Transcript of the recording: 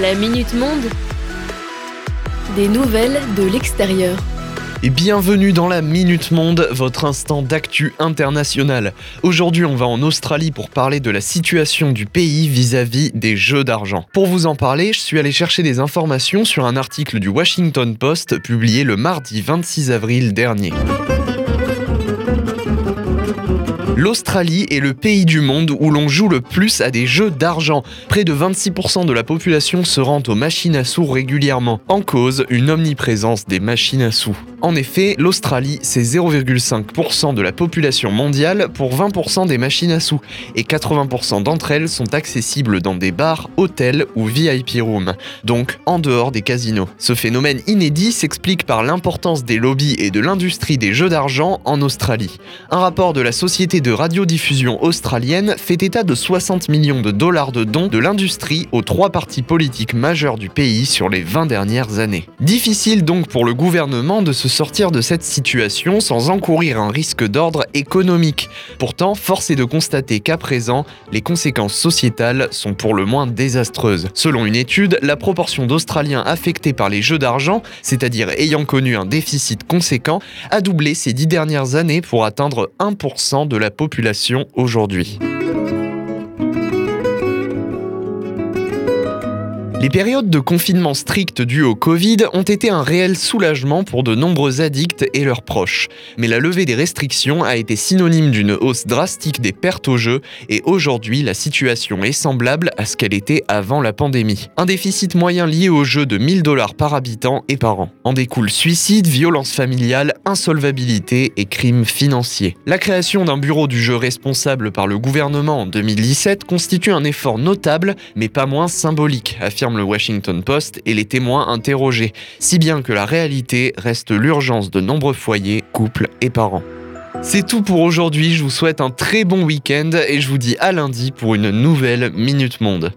La Minute Monde. Des nouvelles de l'extérieur. Et bienvenue dans la Minute Monde, votre instant d'actu international. Aujourd'hui, on va en Australie pour parler de la situation du pays vis-à-vis des jeux d'argent. Pour vous en parler, je suis allé chercher des informations sur un article du Washington Post publié le mardi 26 avril dernier. L'Australie est le pays du monde où l'on joue le plus à des jeux d'argent. Près de 26% de la population se rend aux machines à sous régulièrement. En cause, une omniprésence des machines à sous. En effet, l'Australie, c'est 0,5% de la population mondiale pour 20% des machines à sous, et 80% d'entre elles sont accessibles dans des bars, hôtels ou VIP rooms, donc en dehors des casinos. Ce phénomène inédit s'explique par l'importance des lobbies et de l'industrie des jeux d'argent en Australie. Un rapport de la société de radiodiffusion australienne fait état de 60 millions de dollars de dons de l'industrie aux trois partis politiques majeurs du pays sur les 20 dernières années. Difficile donc pour le gouvernement de se sortir de cette situation sans encourir un risque d'ordre économique. Pourtant, force est de constater qu'à présent, les conséquences sociétales sont pour le moins désastreuses. Selon une étude, la proportion d'Australiens affectés par les jeux d'argent, c'est-à-dire ayant connu un déficit conséquent, a doublé ces dix dernières années pour atteindre 1% de la population aujourd'hui. Les périodes de confinement strict dues au Covid ont été un réel soulagement pour de nombreux addicts et leurs proches. Mais la levée des restrictions a été synonyme d'une hausse drastique des pertes au jeu et aujourd'hui la situation est semblable à ce qu'elle était avant la pandémie. Un déficit moyen lié au jeu de 1000 dollars par habitant et par an. En découle suicide, violence familiale, insolvabilité et crimes financiers. La création d'un bureau du jeu responsable par le gouvernement en 2017 constitue un effort notable mais pas moins symbolique, affirme le Washington Post et les témoins interrogés, si bien que la réalité reste l'urgence de nombreux foyers, couples et parents. C'est tout pour aujourd'hui, je vous souhaite un très bon week-end et je vous dis à lundi pour une nouvelle Minute Monde.